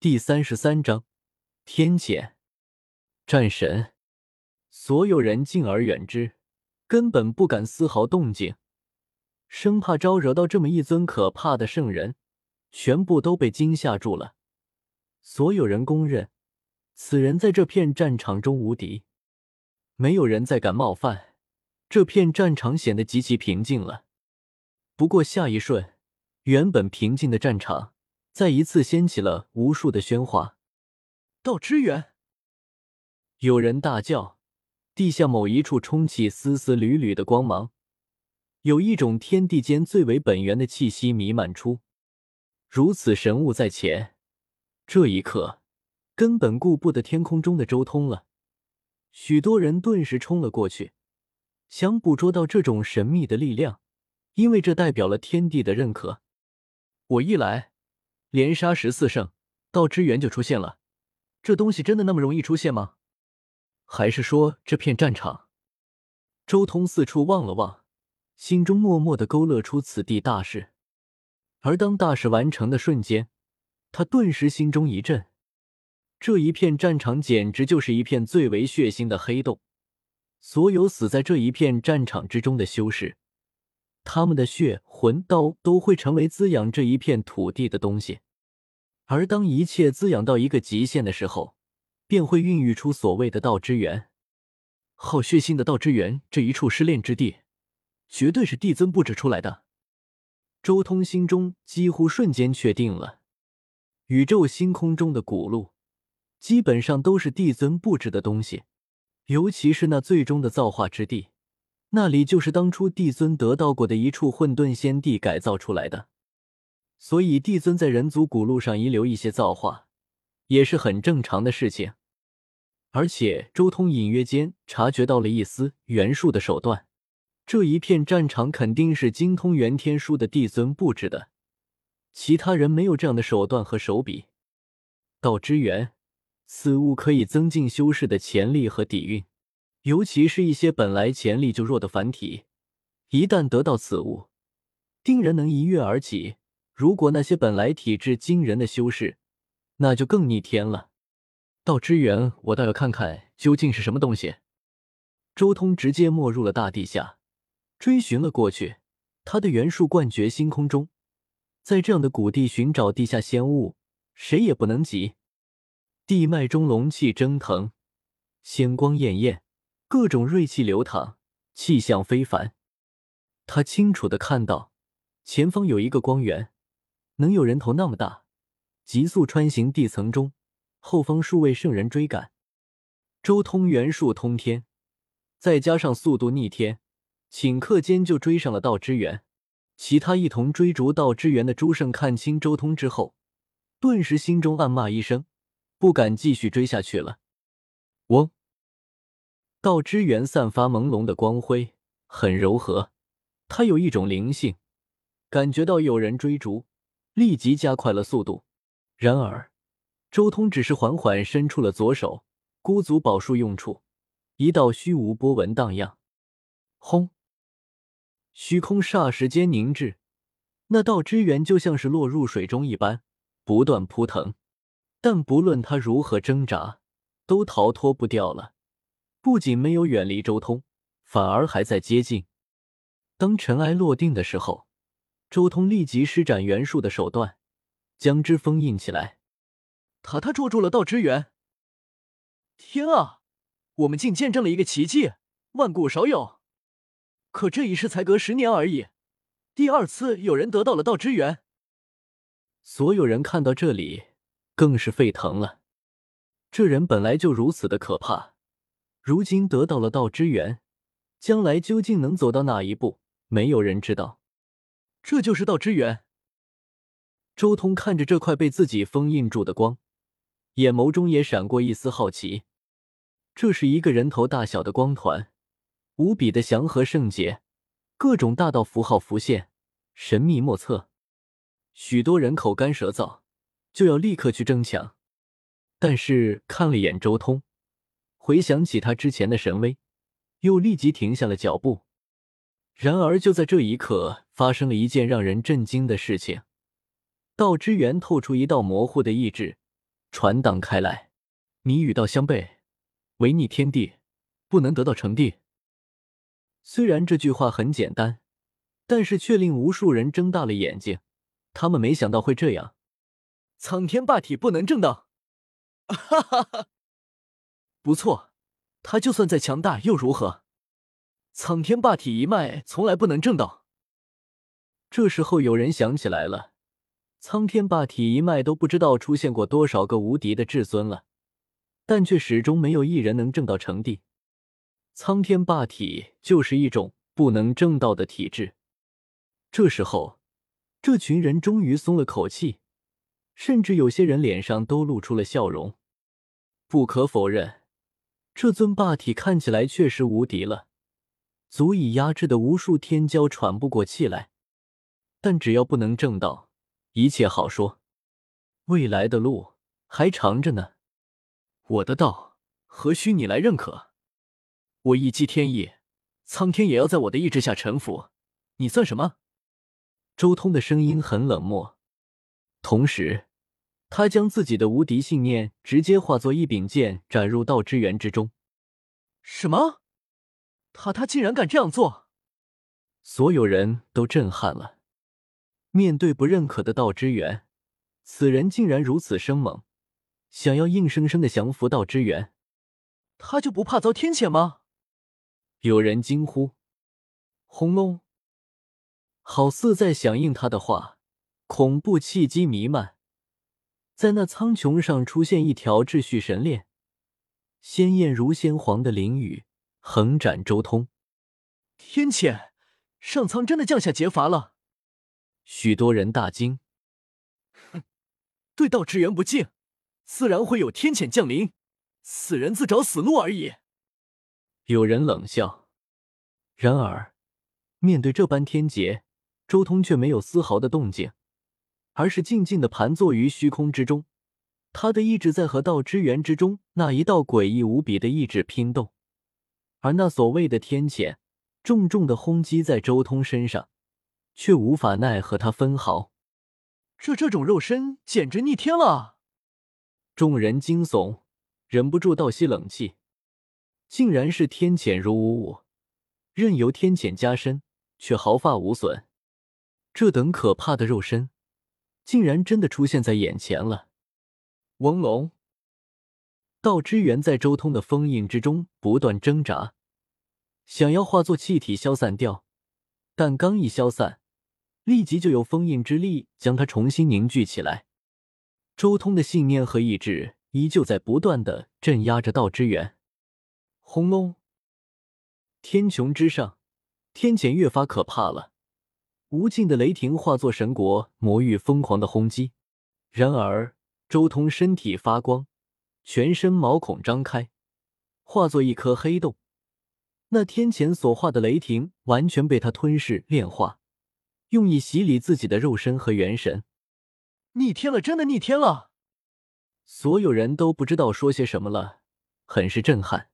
第三十三章天谴战神。所有人敬而远之，根本不敢丝毫动静，生怕招惹到这么一尊可怕的圣人，全部都被惊吓住了。所有人公认，此人在这片战场中无敌，没有人再敢冒犯。这片战场显得极其平静了。不过下一瞬，原本平静的战场再一次掀起了无数的喧哗。到支援！有人大叫，地下某一处冲起丝丝缕缕的光芒，有一种天地间最为本源的气息弥漫出。如此神物在前，这一刻根本顾不得天空中的周通了。许多人顿时冲了过去。想捕捉到这种神秘的力量，因为这代表了天地的认可。我一来，连杀十四圣，道之源就出现了。这东西真的那么容易出现吗？还是说这片战场？周通四处望了望，心中默默的勾勒出此地大事。而当大事完成的瞬间，他顿时心中一震。这一片战场简直就是一片最为血腥的黑洞。所有死在这一片战场之中的修士，他们的血魂刀都会成为滋养这一片土地的东西。而当一切滋养到一个极限的时候，便会孕育出所谓的道之源。好血腥的道之源，这一处失炼之地，绝对是帝尊布置出来的。周通心中几乎瞬间确定了，宇宙星空中的古路，基本上都是帝尊布置的东西。尤其是那最终的造化之地，那里就是当初帝尊得到过的一处混沌仙地改造出来的，所以帝尊在人族古路上遗留一些造化，也是很正常的事情。而且周通隐约间察觉到了一丝元术的手段，这一片战场肯定是精通元天书的帝尊布置的，其他人没有这样的手段和手笔。道之源。此物可以增进修士的潜力和底蕴，尤其是一些本来潜力就弱的凡体，一旦得到此物，定然能一跃而起。如果那些本来体质惊人的修士，那就更逆天了。道之源，我倒要看看究竟是什么东西。周通直接没入了大地下，追寻了过去。他的元术冠绝星空中，在这样的古地寻找地下仙物，谁也不能及。地脉中龙气蒸腾，仙光艳艳，各种锐气流淌，气象非凡。他清楚的看到，前方有一个光源，能有人头那么大，急速穿行地层中。后方数位圣人追赶，周通元术通天，再加上速度逆天，顷刻间就追上了道之源。其他一同追逐道之源的诸圣看清周通之后，顿时心中暗骂一声。不敢继续追下去了。嗡！道之源散发朦胧的光辉，很柔和，它有一种灵性。感觉到有人追逐，立即加快了速度。然而，周通只是缓缓伸出了左手，孤足宝术用处，一道虚无波纹荡漾。轰！虚空霎时间凝滞，那道之源就像是落入水中一般，不断扑腾。但不论他如何挣扎，都逃脱不掉了。不仅没有远离周通，反而还在接近。当尘埃落定的时候，周通立即施展元术的手段，将之封印起来。塔塔捉住了道之源！天啊，我们竟见证了一个奇迹，万古少有。可这一世才隔十年而已，第二次有人得到了道之源。所有人看到这里。更是沸腾了。这人本来就如此的可怕，如今得到了道之源，将来究竟能走到哪一步，没有人知道。这就是道之源。周通看着这块被自己封印住的光，眼眸中也闪过一丝好奇。这是一个人头大小的光团，无比的祥和圣洁，各种大道符号浮现，神秘莫测。许多人口干舌燥。就要立刻去争抢，但是看了眼周通，回想起他之前的神威，又立即停下了脚步。然而就在这一刻，发生了一件让人震惊的事情：道之源透出一道模糊的意志，传荡开来。你与道相悖，违逆天地，不能得到成帝。虽然这句话很简单，但是却令无数人睁大了眼睛。他们没想到会这样。苍天霸体不能正道，哈哈哈！不错，他就算再强大又如何？苍天霸体一脉从来不能正道。这时候有人想起来了，苍天霸体一脉都不知道出现过多少个无敌的至尊了，但却始终没有一人能正道成帝。苍天霸体就是一种不能正道的体质。这时候，这群人终于松了口气，甚至有些人脸上都露出了笑容。不可否认，这尊霸体看起来确实无敌了，足以压制的无数天骄喘不过气来。但只要不能正道，一切好说。未来的路还长着呢。我的道何须你来认可？我一击天意，苍天也要在我的意志下臣服。你算什么？周通的声音很冷漠，同时他将自己的无敌信念直接化作一柄剑斩入道之源之中。什么？他他竟然敢这样做？所有人都震撼了。面对不认可的道之源，此人竟然如此生猛，想要硬生生的降服道之源，他就不怕遭天谴吗？有人惊呼：“轰隆！”好似在响应他的话，恐怖气机弥漫，在那苍穹上出现一条秩序神链，鲜艳如鲜黄的翎羽横斩周通。天谴！上苍真的降下劫罚了！许多人大惊，哼，对道之源不敬，自然会有天谴降临。死人自找死路而已。有人冷笑。然而，面对这般天劫，周通却没有丝毫的动静，而是静静的盘坐于虚空之中。他的意志在和道之源之中那一道诡异无比的意志拼斗，而那所谓的天谴，重重的轰击在周通身上。却无法奈何他分毫，这这种肉身简直逆天了！众人惊悚，忍不住倒吸冷气。竟然是天谴如无物，任由天谴加深，却毫发无损。这等可怕的肉身，竟然真的出现在眼前了！嗡隆，道之源在周通的封印之中不断挣扎，想要化作气体消散掉，但刚一消散。立即就有封印之力将它重新凝聚起来。周通的信念和意志依旧在不断的镇压着道之源。轰隆！天穹之上，天谴越发可怕了。无尽的雷霆化作神国魔域，疯狂的轰击。然而，周通身体发光，全身毛孔张开，化作一颗黑洞。那天前所化的雷霆完全被他吞噬炼化。用以洗礼自己的肉身和元神，逆天了！真的逆天了！所有人都不知道说些什么了，很是震撼。